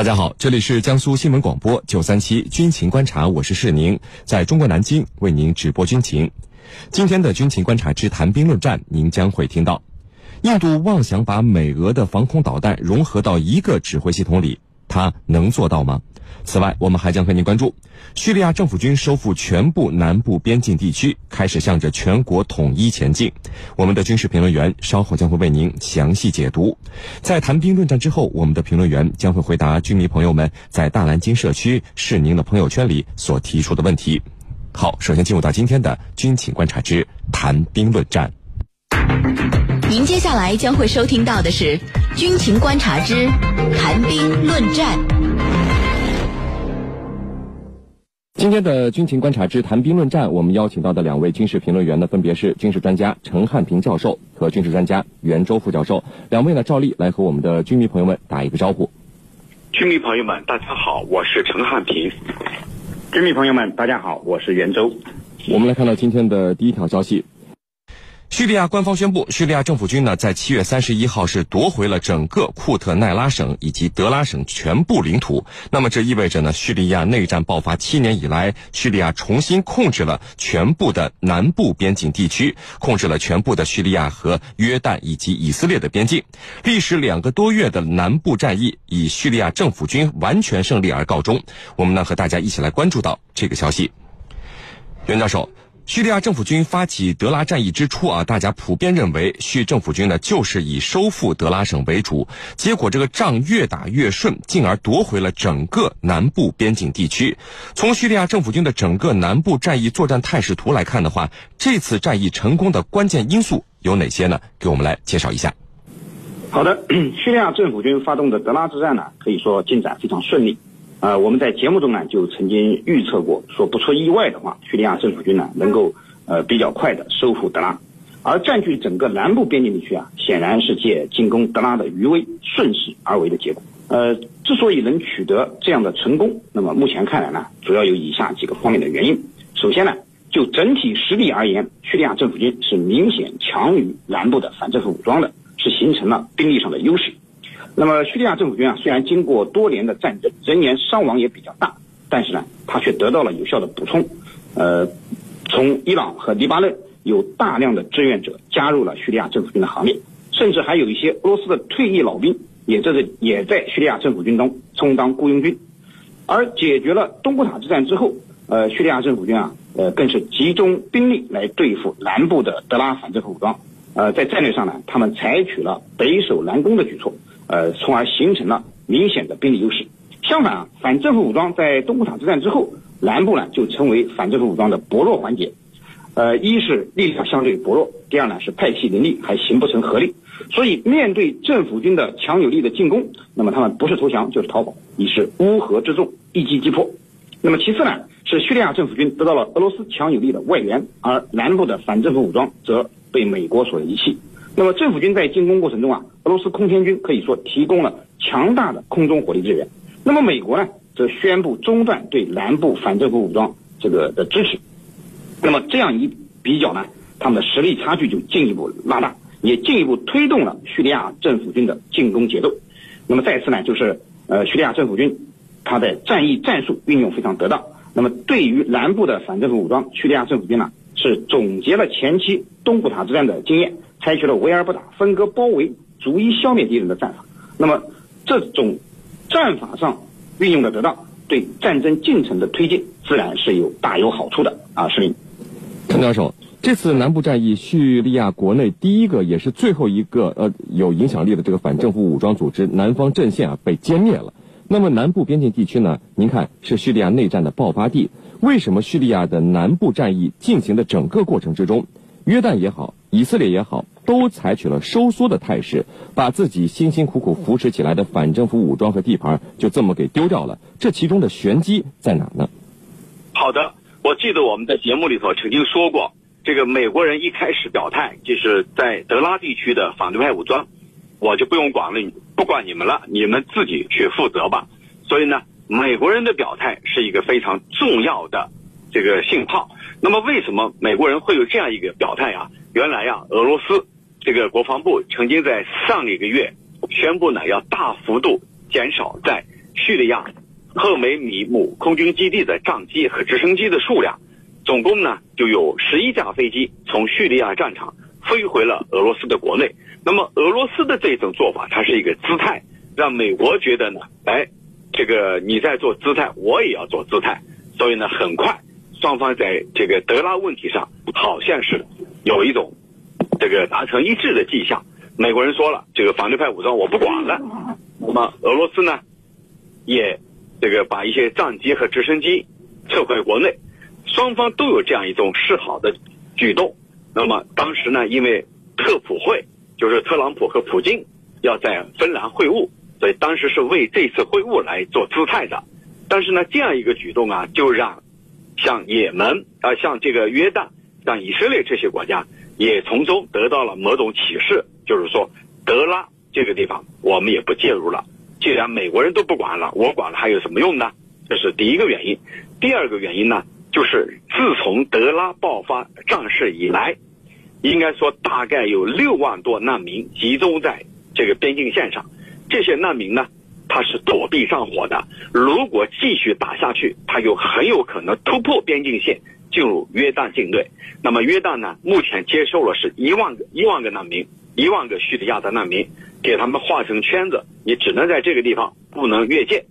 大家好，这里是江苏新闻广播九三七军情观察，我是世宁，在中国南京为您直播军情。今天的军情观察之谈兵论战，您将会听到：印度妄想把美俄的防空导弹融合到一个指挥系统里，它能做到吗？此外，我们还将和您关注叙利亚政府军收复全部南部边境地区，开始向着全国统一前进。我们的军事评论员稍后将会为您详细解读。在谈兵论战之后，我们的评论员将会回答军迷朋友们在大蓝鲸社区是您的朋友圈里所提出的问题。好，首先进入到今天的军情观察之谈兵论战。您接下来将会收听到的是军情观察之谈兵论战。今天的军情观察之谈兵论战，我们邀请到的两位军事评论员呢，分别是军事专家陈汉平教授和军事专家袁周副教授。两位呢，照例来和我们的军迷朋友们打一个招呼。军迷朋友们，大家好，我是陈汉平。军迷朋友们，大家好，我是袁周。我们来看到今天的第一条消息。叙利亚官方宣布，叙利亚政府军呢在七月三十一号是夺回了整个库特奈拉省以及德拉省全部领土。那么这意味着呢，叙利亚内战爆发七年以来，叙利亚重新控制了全部的南部边境地区，控制了全部的叙利亚和约旦以及以色列的边境。历时两个多月的南部战役以叙利亚政府军完全胜利而告终。我们呢和大家一起来关注到这个消息，袁教授。叙利亚政府军发起德拉战役之初啊，大家普遍认为叙政府军呢就是以收复德拉省为主，结果这个仗越打越顺，进而夺回了整个南部边境地区。从叙利亚政府军的整个南部战役作战态势图来看的话，这次战役成功的关键因素有哪些呢？给我们来介绍一下。好的，叙利亚政府军发动的德拉之战呢，可以说进展非常顺利。呃，我们在节目中呢就曾经预测过，说不出意外的话，叙利亚政府军呢能够呃比较快的收复德拉，而占据整个南部边境地区啊，显然是借进攻德拉的余威顺势而为的结果。呃，之所以能取得这样的成功，那么目前看来呢，主要有以下几个方面的原因。首先呢，就整体实力而言，叙利亚政府军是明显强于南部的反政府武装的，是形成了兵力上的优势。那么叙利亚政府军啊，虽然经过多年的战争，人员伤亡也比较大，但是呢，他却得到了有效的补充。呃，从伊朗和黎巴嫩有大量的志愿者加入了叙利亚政府军的行列，甚至还有一些俄罗斯的退役老兵也在这也在叙利亚政府军中充当雇佣军。而解决了东古塔之战之后，呃，叙利亚政府军啊，呃，更是集中兵力来对付南部的德拉反政府武装。呃，在战略上呢，他们采取了北守南攻的举措。呃，从而形成了明显的兵力优势。相反啊，反政府武装在东古塔之战之后，南部呢就成为反政府武装的薄弱环节。呃，一是力量相对薄弱，第二呢是派系林立，还形不成合力。所以面对政府军的强有力的进攻，那么他们不是投降就是逃跑，已是乌合之众，一击即破。那么其次呢，是叙利亚政府军得到了俄罗斯强有力的外援，而南部的反政府武装则被美国所遗弃。那么政府军在进攻过程中啊，俄罗斯空天军可以说提供了强大的空中火力支援。那么美国呢，则宣布中断对南部反政府武装这个的支持。那么这样一比较呢，他们的实力差距就进一步拉大，也进一步推动了叙利亚政府军的进攻节奏。那么再次呢，就是呃叙利亚政府军他的战役战术运用非常得当。那么对于南部的反政府武装，叙利亚政府军呢是总结了前期东古塔之战的经验。采取了围而不打、分割包围、逐一消灭敌人的战法。那么，这种战法上运用的得当，对战争进程的推进自然是有大有好处的啊！是林，陈教授，这次南部战役，叙利亚国内第一个也是最后一个呃有影响力的这个反政府武装组织南方阵线啊被歼灭了。那么南部边境地区呢？您看是叙利亚内战的爆发地，为什么叙利亚的南部战役进行的整个过程之中，约旦也好，以色列也好？都采取了收缩的态势，把自己辛辛苦苦扶持起来的反政府武装和地盘就这么给丢掉了。这其中的玄机在哪呢？好的，我记得我们在节目里头曾经说过，这个美国人一开始表态就是在德拉地区的反对派武装，我就不用管了，不管你们了，你们自己去负责吧。所以呢，美国人的表态是一个非常重要的这个信号。那么，为什么美国人会有这样一个表态啊？原来呀，俄罗斯这个国防部曾经在上一个月宣布呢，要大幅度减少在叙利亚赫梅米姆空军基地的战机和直升机的数量，总共呢就有十一架飞机从叙利亚战场飞回了俄罗斯的国内。那么俄罗斯的这种做法，它是一个姿态，让美国觉得呢，哎，这个你在做姿态，我也要做姿态。所以呢，很快双方在这个德拉问题上，好像是有一种这个达成一致的迹象。美国人说了，这个反对派武装我不管了。那么俄罗斯呢，也这个把一些战机和直升机撤回国内，双方都有这样一种示好的举动。那么当时呢，因为特普会就是特朗普和普京要在芬兰会晤，所以当时是为这次会晤来做姿态的。但是呢，这样一个举动啊，就让像也门啊，像这个约旦、像以色列这些国家也从中得到了某种启示，就是说德拉这个地方我们也不介入了。既然美国人都不管了，我管了还有什么用呢？这是第一个原因。第二个原因呢，就是自从德拉爆发战事以来。应该说，大概有六万多难民集中在这个边境线上。这些难民呢，他是躲避战火的。如果继续打下去，他有很有可能突破边境线，进入约旦境内。那么约旦呢，目前接受了是一万个一万个难民，一万个叙利亚的难民，给他们画成圈子，你只能在这个地方，不能越界。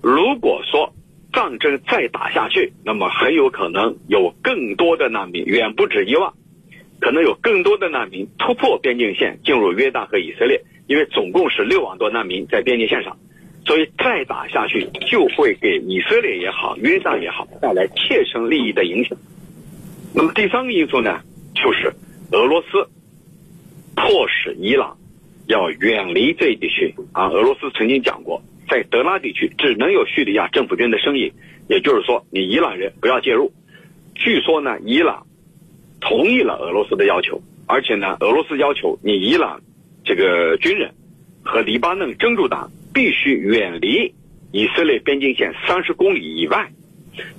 如果说战争再打下去，那么很有可能有更多的难民，远不止一万。可能有更多的难民突破边境线进入约旦和以色列，因为总共是六万多难民在边境线上，所以再打下去就会给以色列也好、约旦也好带来切身利益的影响。那么第三个因素呢，就是俄罗斯迫使伊朗要远离这一地区啊。俄罗斯曾经讲过，在德拉地区只能有叙利亚政府军的身影，也就是说，你伊朗人不要介入。据说呢，伊朗。同意了俄罗斯的要求，而且呢，俄罗斯要求你伊朗这个军人和黎巴嫩真主党必须远离以色列边境线三十公里以外，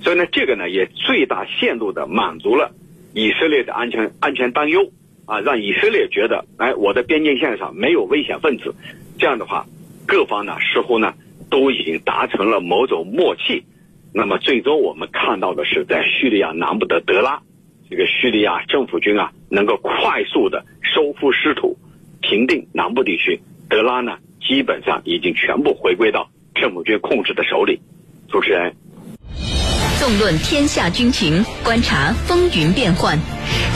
所以呢，这个呢也最大限度的满足了以色列的安全安全担忧啊，让以色列觉得，哎，我的边境线上没有危险分子，这样的话，各方呢似乎呢都已经达成了某种默契，那么最终我们看到的是在叙利亚南部的德拉。这个叙利亚政府军啊，能够快速的收复失土，平定南部地区。德拉呢，基本上已经全部回归到政府军控制的手里。主持人。纵论天下军情，观察风云变幻。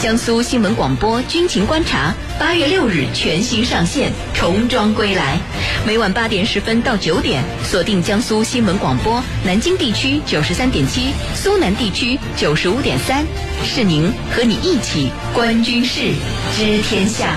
江苏新闻广播《军情观察》八月六日全新上线，重装归来。每晚八点十分到九点，锁定江苏新闻广播南京地区九十三点七，苏南地区九十五点三，是您和你一起观军事、知天下。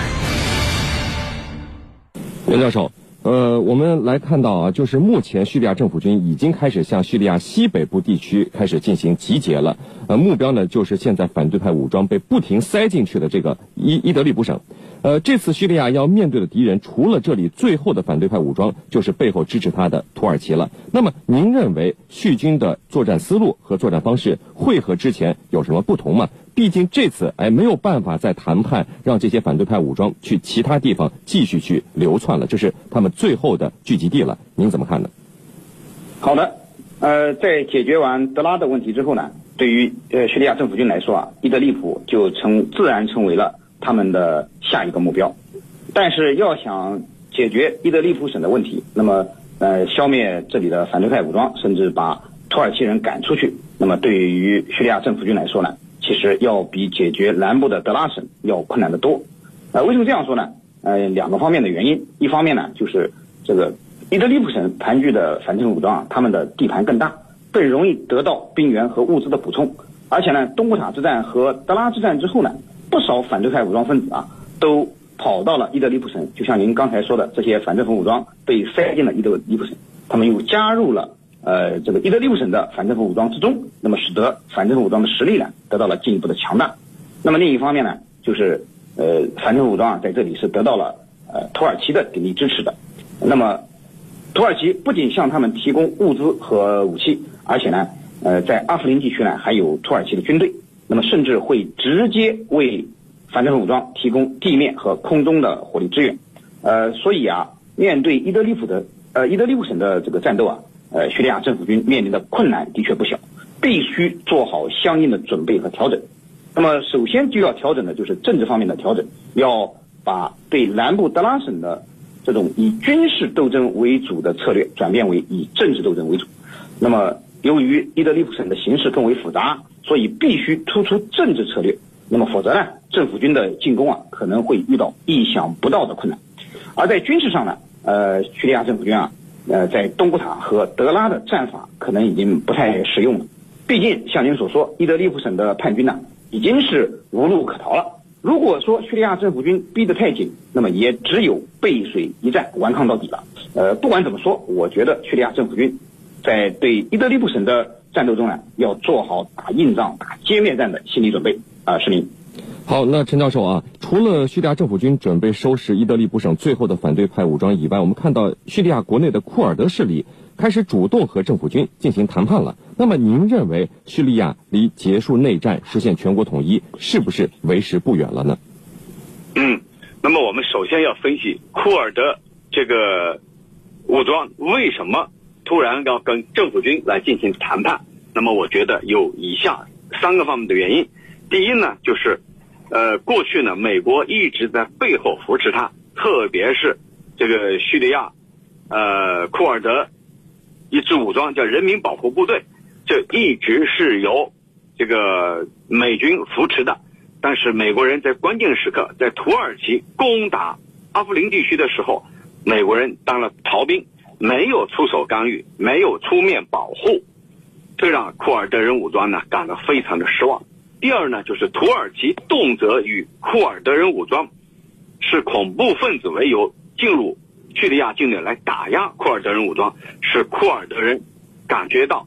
袁教授。呃，我们来看到啊，就是目前叙利亚政府军已经开始向叙利亚西北部地区开始进行集结了。呃，目标呢就是现在反对派武装被不停塞进去的这个伊伊德利卜省。呃，这次叙利亚要面对的敌人，除了这里最后的反对派武装，就是背后支持他的土耳其了。那么，您认为叙军的作战思路和作战方式会和之前有什么不同吗？毕竟这次哎没有办法再谈判，让这些反对派武装去其他地方继续去流窜了，这是他们最后的聚集地了。您怎么看呢？好的，呃，在解决完德拉的问题之后呢，对于呃叙利亚政府军来说啊，伊德利卜就成自然成为了他们的下一个目标。但是要想解决伊德利卜省的问题，那么呃消灭这里的反对派武装，甚至把土耳其人赶出去，那么对于叙利亚政府军来说呢？其实要比解决南部的德拉省要困难得多，呃，为什么这样说呢？呃，两个方面的原因，一方面呢，就是这个伊德利卜省盘踞的反政府武装啊，他们的地盘更大，更容易得到兵源和物资的补充，而且呢，东古塔之战和德拉之战之后呢，不少反对派武装分子啊，都跑到了伊德利卜省，就像您刚才说的，这些反政府武装被塞进了伊德利卜省，他们又加入了。呃，这个伊德利卜省的反政府武装之中，那么使得反政府武装的实力呢得到了进一步的强大。那么另一方面呢，就是呃反政府武装啊在这里是得到了呃土耳其的鼎力支持的。那么土耳其不仅向他们提供物资和武器，而且呢呃在阿夫林地区呢还有土耳其的军队，那么甚至会直接为反政府武装提供地面和空中的火力支援。呃，所以啊，面对伊德利卜的呃伊德利卜省的这个战斗啊。呃，叙利亚政府军面临的困难的确不小，必须做好相应的准备和调整。那么，首先就要调整的就是政治方面的调整，要把对南部德拉省的这种以军事斗争为主的策略转变为以政治斗争为主。那么，由于伊德利卜省的形势更为复杂，所以必须突出政治策略。那么，否则呢，政府军的进攻啊，可能会遇到意想不到的困难。而在军事上呢，呃，叙利亚政府军啊，呃，在东古塔和德拉的战法可能已经不太实用了。毕竟，像您所说，伊德利卜省的叛军呢。已经是无路可逃了。如果说叙利亚政府军逼得太紧，那么也只有背水一战，顽抗到底了。呃，不管怎么说，我觉得叙利亚政府军在对伊德利卜省的战斗中呢，要做好打硬仗、打歼灭战的心理准备啊，市民。好，那陈教授啊，除了叙利亚政府军准备收拾伊德利卜省最后的反对派武装以外，我们看到叙利亚国内的库尔德势力。开始主动和政府军进行谈判了。那么，您认为叙利亚离结束内战、实现全国统一是不是为时不远了呢？嗯，那么我们首先要分析库尔德这个武装为什么突然要跟政府军来进行谈判。那么，我觉得有以下三个方面的原因。第一呢，就是呃，过去呢，美国一直在背后扶持他，特别是这个叙利亚呃库尔德。一支武装叫人民保护部队，这一直是由这个美军扶持的。但是美国人在关键时刻，在土耳其攻打阿夫林地区的时候，美国人当了逃兵，没有出手干预，没有出面保护，这让库尔德人武装呢感到非常的失望。第二呢，就是土耳其动辄以库尔德人武装是恐怖分子为由进入。叙利亚境内来打压库尔德人武装，使库尔德人感觉到，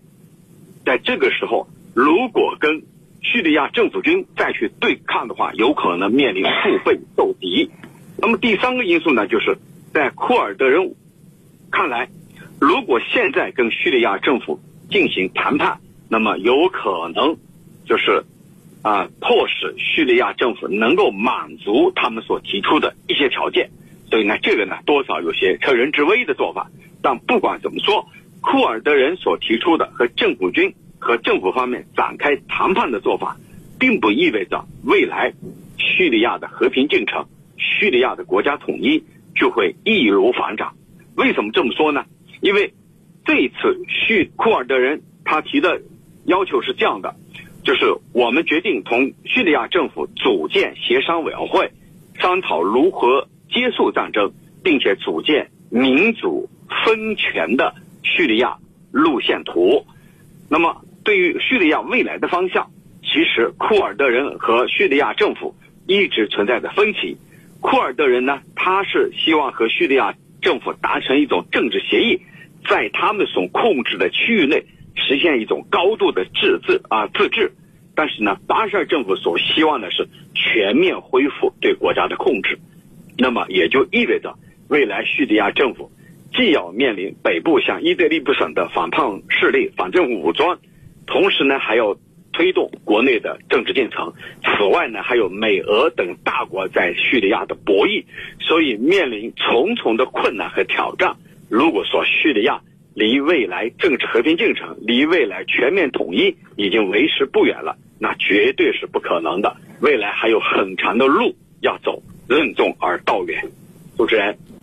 在这个时候，如果跟叙利亚政府军再去对抗的话，有可能面临腹背受敌。那么第三个因素呢，就是在库尔德人看来，如果现在跟叙利亚政府进行谈判，那么有可能就是啊，迫使叙利亚政府能够满足他们所提出的一些条件。所以呢，这个呢，多少有些乘人之危的做法。但不管怎么说，库尔德人所提出的和政府军和政府方面展开谈判的做法，并不意味着未来叙利亚的和平进程、叙利亚的国家统一就会易如反掌。为什么这么说呢？因为这一次叙库尔德人他提的要求是这样的，就是我们决定同叙利亚政府组建协商委员会，商讨如何。结束战争，并且组建民主分权的叙利亚路线图。那么，对于叙利亚未来的方向，其实库尔德人和叙利亚政府一直存在着分歧。库尔德人呢，他是希望和叙利亚政府达成一种政治协议，在他们所控制的区域内实现一种高度的自治啊自治。但是呢，巴沙尔政府所希望的是全面恢复对国家的控制。那么也就意味着，未来叙利亚政府既要面临北部像伊德利卜省的反叛势力、反政府武装，同时呢还要推动国内的政治进程。此外呢，还有美俄等大国在叙利亚的博弈，所以面临重重的困难和挑战。如果说叙利亚离未来政治和平进程、离未来全面统一已经为时不远了，那绝对是不可能的。未来还有很长的路要走。任重而道远，主持人。